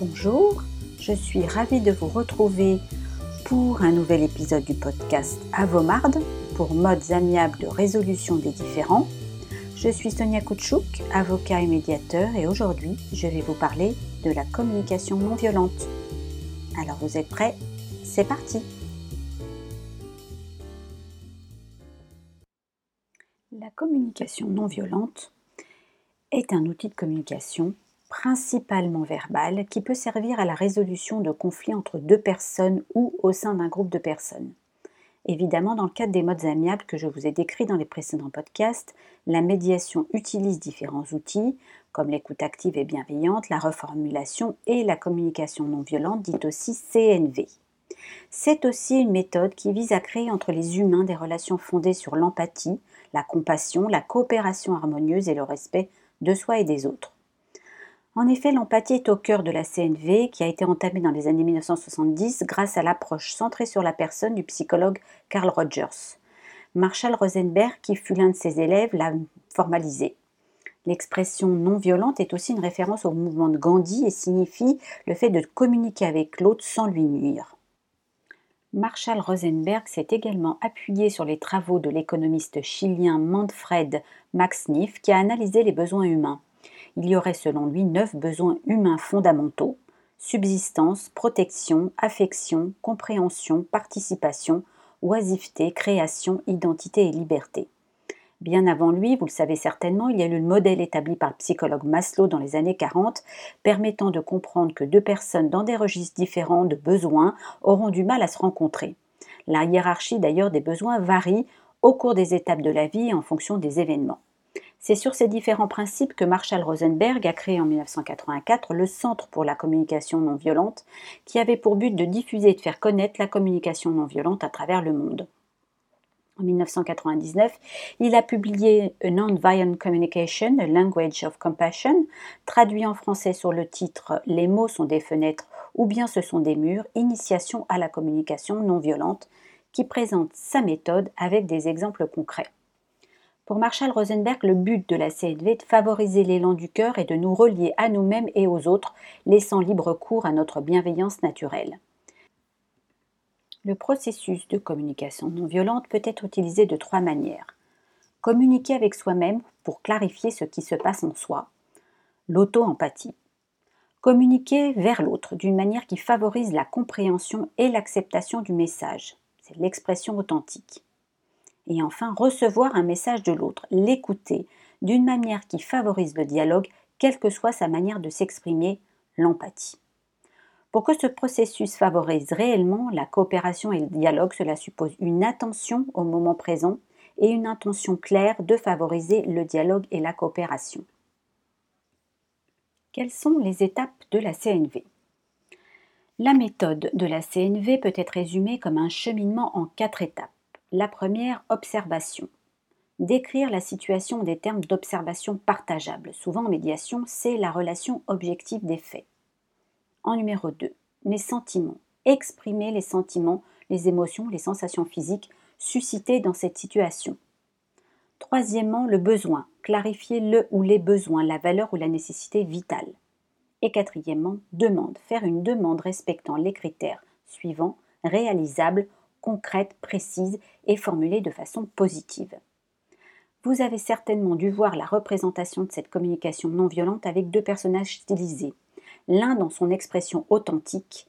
Bonjour, je suis ravie de vous retrouver pour un nouvel épisode du podcast Avomarde pour modes amiables de résolution des différends. Je suis Sonia Koutchouk, avocat et médiateur et aujourd'hui je vais vous parler de la communication non violente. Alors vous êtes prêts? C'est parti La communication non violente est un outil de communication principalement verbal qui peut servir à la résolution de conflits entre deux personnes ou au sein d'un groupe de personnes. Évidemment, dans le cadre des modes amiables que je vous ai décrits dans les précédents podcasts, la médiation utilise différents outils comme l'écoute active et bienveillante, la reformulation et la communication non violente, dite aussi CNV. C'est aussi une méthode qui vise à créer entre les humains des relations fondées sur l'empathie, la compassion, la coopération harmonieuse et le respect de soi et des autres. En effet, l'empathie est au cœur de la CNV qui a été entamée dans les années 1970 grâce à l'approche centrée sur la personne du psychologue Carl Rogers. Marshall Rosenberg, qui fut l'un de ses élèves, l'a formalisé. L'expression non violente est aussi une référence au mouvement de Gandhi et signifie le fait de communiquer avec l'autre sans lui nuire. Marshall Rosenberg s'est également appuyé sur les travaux de l'économiste chilien Manfred Max Neff qui a analysé les besoins humains. Il y aurait selon lui neuf besoins humains fondamentaux subsistance, protection, affection, compréhension, participation, oisiveté, création, identité et liberté. Bien avant lui, vous le savez certainement, il y a eu le modèle établi par le psychologue Maslow dans les années 40, permettant de comprendre que deux personnes dans des registres différents de besoins auront du mal à se rencontrer. La hiérarchie d'ailleurs des besoins varie au cours des étapes de la vie en fonction des événements. C'est sur ces différents principes que Marshall Rosenberg a créé en 1984 le Centre pour la communication non violente, qui avait pour but de diffuser et de faire connaître la communication non violente à travers le monde. En 1999, il a publié A Non-Violent Communication, A Language of Compassion, traduit en français sur le titre Les mots sont des fenêtres ou bien ce sont des murs, initiation à la communication non violente, qui présente sa méthode avec des exemples concrets. Pour Marshall Rosenberg, le but de la CNV est de favoriser l'élan du cœur et de nous relier à nous-mêmes et aux autres, laissant libre cours à notre bienveillance naturelle. Le processus de communication non violente peut être utilisé de trois manières. Communiquer avec soi-même pour clarifier ce qui se passe en soi. L'auto-empathie. Communiquer vers l'autre d'une manière qui favorise la compréhension et l'acceptation du message. C'est l'expression authentique. Et enfin, recevoir un message de l'autre, l'écouter d'une manière qui favorise le dialogue, quelle que soit sa manière de s'exprimer, l'empathie. Pour que ce processus favorise réellement la coopération et le dialogue, cela suppose une attention au moment présent et une intention claire de favoriser le dialogue et la coopération. Quelles sont les étapes de la CNV La méthode de la CNV peut être résumée comme un cheminement en quatre étapes. La première, observation. Décrire la situation des termes d'observation partageable. Souvent en médiation, c'est la relation objective des faits. En numéro 2, les sentiments. Exprimer les sentiments, les émotions, les sensations physiques suscitées dans cette situation. Troisièmement, le besoin. Clarifier le ou les besoins, la valeur ou la nécessité vitale. Et quatrièmement, demande. Faire une demande respectant les critères suivants réalisables, concrète, précise et formulée de façon positive. Vous avez certainement dû voir la représentation de cette communication non violente avec deux personnages stylisés. L'un dans son expression authentique,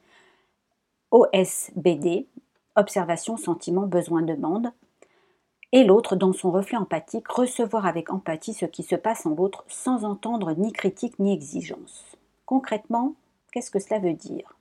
OSBD, observation, sentiment, besoin, demande, et l'autre dans son reflet empathique, recevoir avec empathie ce qui se passe en l'autre sans entendre ni critique ni exigence. Concrètement, qu'est-ce que cela veut dire?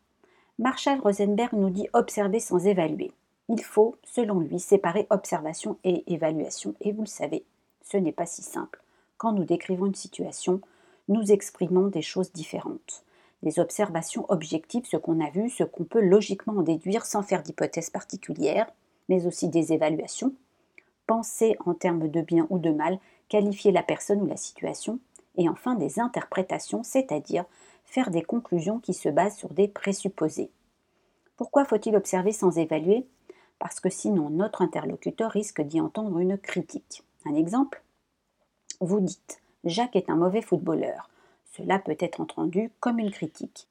Marshall Rosenberg nous dit observer sans évaluer. Il faut, selon lui, séparer observation et évaluation. Et vous le savez, ce n'est pas si simple. Quand nous décrivons une situation, nous exprimons des choses différentes. Des observations objectives, ce qu'on a vu, ce qu'on peut logiquement en déduire sans faire d'hypothèse particulière, mais aussi des évaluations. Penser en termes de bien ou de mal, qualifier la personne ou la situation, et enfin des interprétations, c'est-à-dire faire des conclusions qui se basent sur des présupposés. Pourquoi faut-il observer sans évaluer? Parce que sinon notre interlocuteur risque d'y entendre une critique. Un exemple Vous dites Jacques est un mauvais footballeur. Cela peut être entendu comme une critique.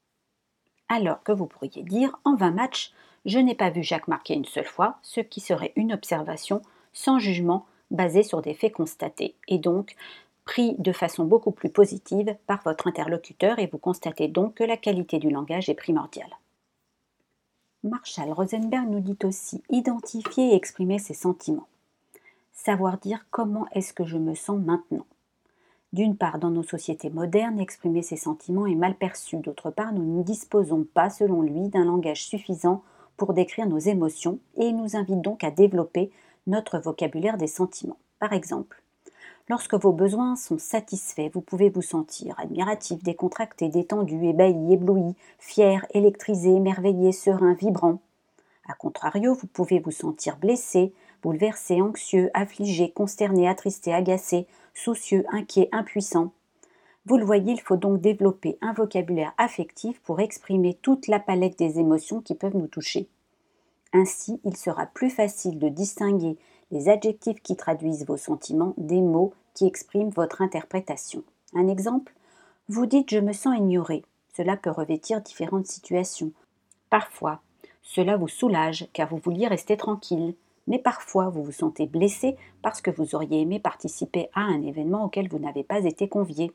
Alors que vous pourriez dire en 20 matchs, je n'ai pas vu Jacques marquer une seule fois, ce qui serait une observation sans jugement basée sur des faits constatés et donc pris de façon beaucoup plus positive par votre interlocuteur et vous constatez donc que la qualité du langage est primordiale. Marshall Rosenberg nous dit aussi identifier et exprimer ses sentiments. Savoir dire comment est-ce que je me sens maintenant. D'une part, dans nos sociétés modernes, exprimer ses sentiments est mal perçu. D'autre part, nous ne disposons pas, selon lui, d'un langage suffisant pour décrire nos émotions et il nous invite donc à développer notre vocabulaire des sentiments. Par exemple, Lorsque vos besoins sont satisfaits, vous pouvez vous sentir admiratif, décontracté, détendu, ébahi, ébloui, fier, électrisé, émerveillé, serein, vibrant. A contrario, vous pouvez vous sentir blessé, bouleversé, anxieux, affligé, consterné, attristé, agacé, soucieux, inquiet, impuissant. Vous le voyez, il faut donc développer un vocabulaire affectif pour exprimer toute la palette des émotions qui peuvent nous toucher. Ainsi, il sera plus facile de distinguer les adjectifs qui traduisent vos sentiments des mots qui expriment votre interprétation. Un exemple Vous dites je me sens ignoré. Cela peut revêtir différentes situations. Parfois, cela vous soulage car vous vouliez rester tranquille, mais parfois vous vous sentez blessé parce que vous auriez aimé participer à un événement auquel vous n'avez pas été convié.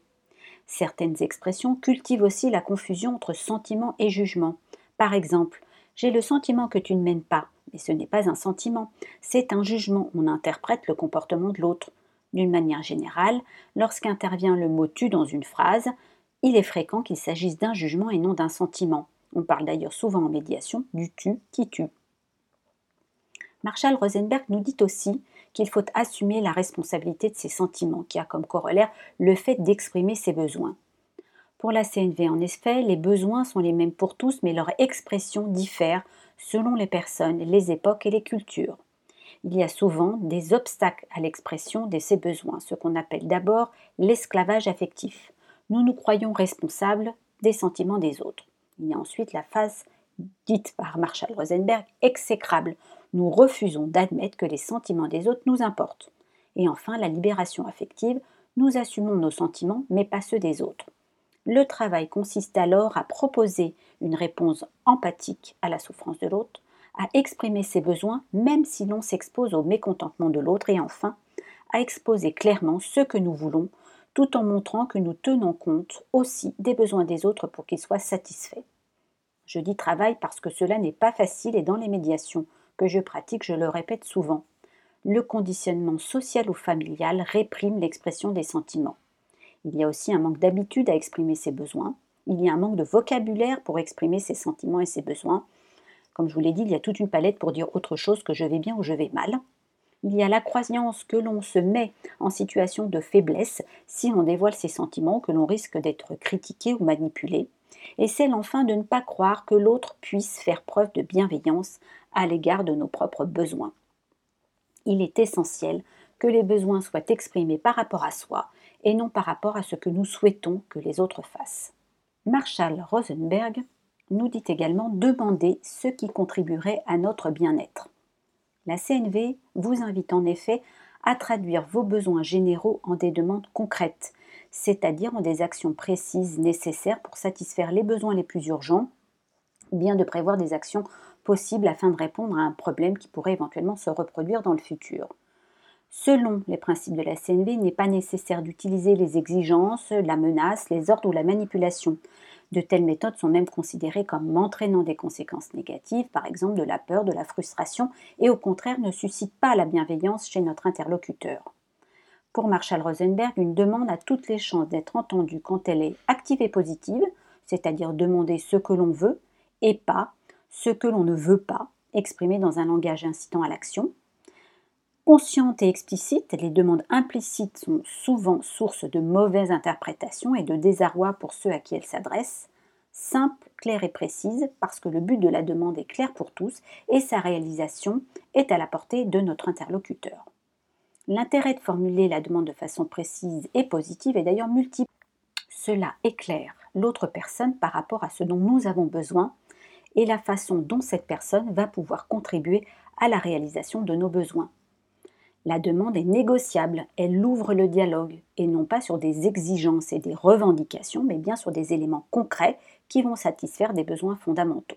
Certaines expressions cultivent aussi la confusion entre sentiment et jugement. Par exemple, j'ai le sentiment que tu ne m'aimes pas. Mais ce n'est pas un sentiment, c'est un jugement. On interprète le comportement de l'autre. D'une manière générale, lorsqu'intervient le mot tu dans une phrase, il est fréquent qu'il s'agisse d'un jugement et non d'un sentiment. On parle d'ailleurs souvent en médiation du tu qui tue. Marshall Rosenberg nous dit aussi qu'il faut assumer la responsabilité de ses sentiments, qui a comme corollaire le fait d'exprimer ses besoins. Pour la CNV, en effet, les besoins sont les mêmes pour tous, mais leur expression diffère selon les personnes, les époques et les cultures. Il y a souvent des obstacles à l'expression de ces besoins, ce qu'on appelle d'abord l'esclavage affectif. Nous nous croyons responsables des sentiments des autres. Il y a ensuite la phase dite par Marshall Rosenberg exécrable. Nous refusons d'admettre que les sentiments des autres nous importent. Et enfin, la libération affective. Nous assumons nos sentiments, mais pas ceux des autres. Le travail consiste alors à proposer une réponse empathique à la souffrance de l'autre, à exprimer ses besoins même si l'on s'expose au mécontentement de l'autre et enfin à exposer clairement ce que nous voulons tout en montrant que nous tenons compte aussi des besoins des autres pour qu'ils soient satisfaits. Je dis travail parce que cela n'est pas facile et dans les médiations que je pratique, je le répète souvent, le conditionnement social ou familial réprime l'expression des sentiments. Il y a aussi un manque d'habitude à exprimer ses besoins. Il y a un manque de vocabulaire pour exprimer ses sentiments et ses besoins. Comme je vous l'ai dit, il y a toute une palette pour dire autre chose que je vais bien ou je vais mal. Il y a la croyance que l'on se met en situation de faiblesse si on dévoile ses sentiments, que l'on risque d'être critiqué ou manipulé. Et c'est enfin de ne pas croire que l'autre puisse faire preuve de bienveillance à l'égard de nos propres besoins. Il est essentiel que les besoins soient exprimés par rapport à soi et non par rapport à ce que nous souhaitons que les autres fassent. Marshall Rosenberg nous dit également demander ce qui contribuerait à notre bien-être. La CNV vous invite en effet à traduire vos besoins généraux en des demandes concrètes, c'est-à-dire en des actions précises nécessaires pour satisfaire les besoins les plus urgents, bien de prévoir des actions possibles afin de répondre à un problème qui pourrait éventuellement se reproduire dans le futur. Selon les principes de la CNV, il n'est pas nécessaire d'utiliser les exigences, la menace, les ordres ou la manipulation. De telles méthodes sont même considérées comme entraînant des conséquences négatives, par exemple de la peur, de la frustration, et au contraire ne suscitent pas la bienveillance chez notre interlocuteur. Pour Marshall Rosenberg, une demande a toutes les chances d'être entendue quand elle est active et positive, c'est-à-dire demander ce que l'on veut, et pas ce que l'on ne veut pas, exprimé dans un langage incitant à l'action, Conscientes et explicites, les demandes implicites sont souvent source de mauvaises interprétations et de désarroi pour ceux à qui elles s'adressent. Simple, claire et précise, parce que le but de la demande est clair pour tous et sa réalisation est à la portée de notre interlocuteur. L'intérêt de formuler la demande de façon précise et positive est d'ailleurs multiple. Cela éclaire l'autre personne par rapport à ce dont nous avons besoin et la façon dont cette personne va pouvoir contribuer à la réalisation de nos besoins. La demande est négociable, elle ouvre le dialogue, et non pas sur des exigences et des revendications, mais bien sur des éléments concrets qui vont satisfaire des besoins fondamentaux.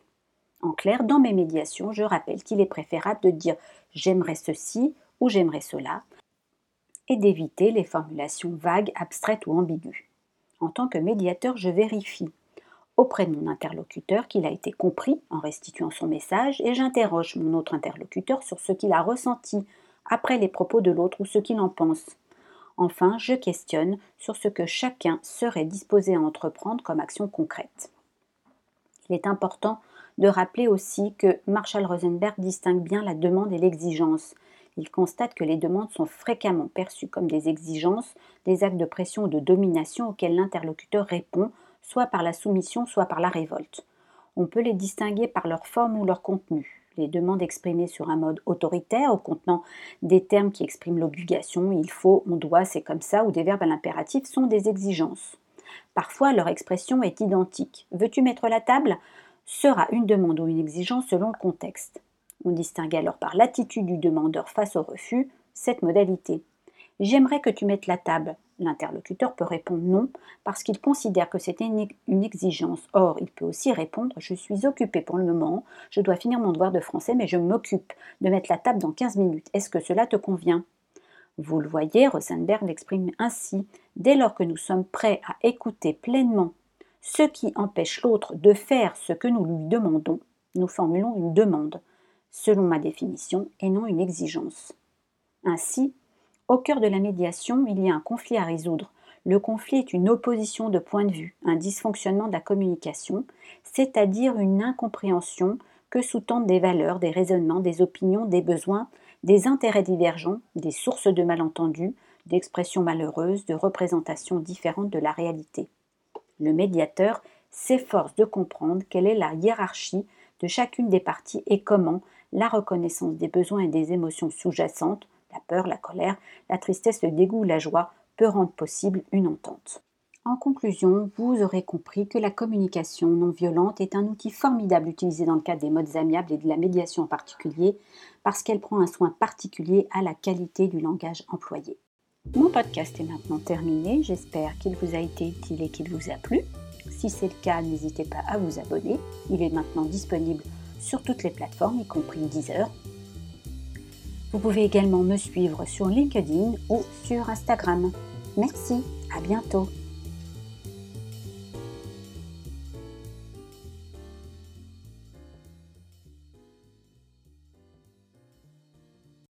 En clair, dans mes médiations, je rappelle qu'il est préférable de dire j'aimerais ceci ou j'aimerais cela et d'éviter les formulations vagues, abstraites ou ambiguës. En tant que médiateur, je vérifie auprès de mon interlocuteur qu'il a été compris en restituant son message et j'interroge mon autre interlocuteur sur ce qu'il a ressenti après les propos de l'autre ou ce qu'il en pense. Enfin, je questionne sur ce que chacun serait disposé à entreprendre comme action concrète. Il est important de rappeler aussi que Marshall Rosenberg distingue bien la demande et l'exigence. Il constate que les demandes sont fréquemment perçues comme des exigences, des actes de pression ou de domination auxquels l'interlocuteur répond, soit par la soumission, soit par la révolte. On peut les distinguer par leur forme ou leur contenu. Les demandes exprimées sur un mode autoritaire ou contenant des termes qui expriment l'obligation, il faut, on doit, c'est comme ça, ou des verbes à l'impératif sont des exigences. Parfois, leur expression est identique. Veux-tu mettre la table? Sera une demande ou une exigence selon le contexte. On distingue alors par l'attitude du demandeur face au refus cette modalité. J'aimerais que tu mettes la table. L'interlocuteur peut répondre non parce qu'il considère que c'est une exigence. Or, il peut aussi répondre Je suis occupé pour le moment, je dois finir mon devoir de français, mais je m'occupe de mettre la table dans 15 minutes. Est-ce que cela te convient? Vous le voyez, Rosenberg l'exprime ainsi. Dès lors que nous sommes prêts à écouter pleinement ce qui empêche l'autre de faire ce que nous lui demandons, nous formulons une demande, selon ma définition, et non une exigence. Ainsi, au cœur de la médiation, il y a un conflit à résoudre. Le conflit est une opposition de point de vue, un dysfonctionnement de la communication, c'est-à-dire une incompréhension que sous-tendent des valeurs, des raisonnements, des opinions, des besoins, des intérêts divergents, des sources de malentendus, d'expressions malheureuses, de représentations différentes de la réalité le médiateur s'efforce de comprendre quelle est la hiérarchie de chacune des parties et comment la reconnaissance des besoins et des émotions sous-jacentes, la peur, la colère, la tristesse, le dégoût, la joie, peut rendre possible une entente. En conclusion, vous aurez compris que la communication non violente est un outil formidable utilisé dans le cadre des modes amiables et de la médiation en particulier, parce qu'elle prend un soin particulier à la qualité du langage employé. Mon podcast est maintenant terminé. J'espère qu'il vous a été utile et qu'il vous a plu. Si c'est le cas, n'hésitez pas à vous abonner. Il est maintenant disponible sur toutes les plateformes, y compris Deezer. Vous pouvez également me suivre sur LinkedIn ou sur Instagram. Merci, à bientôt.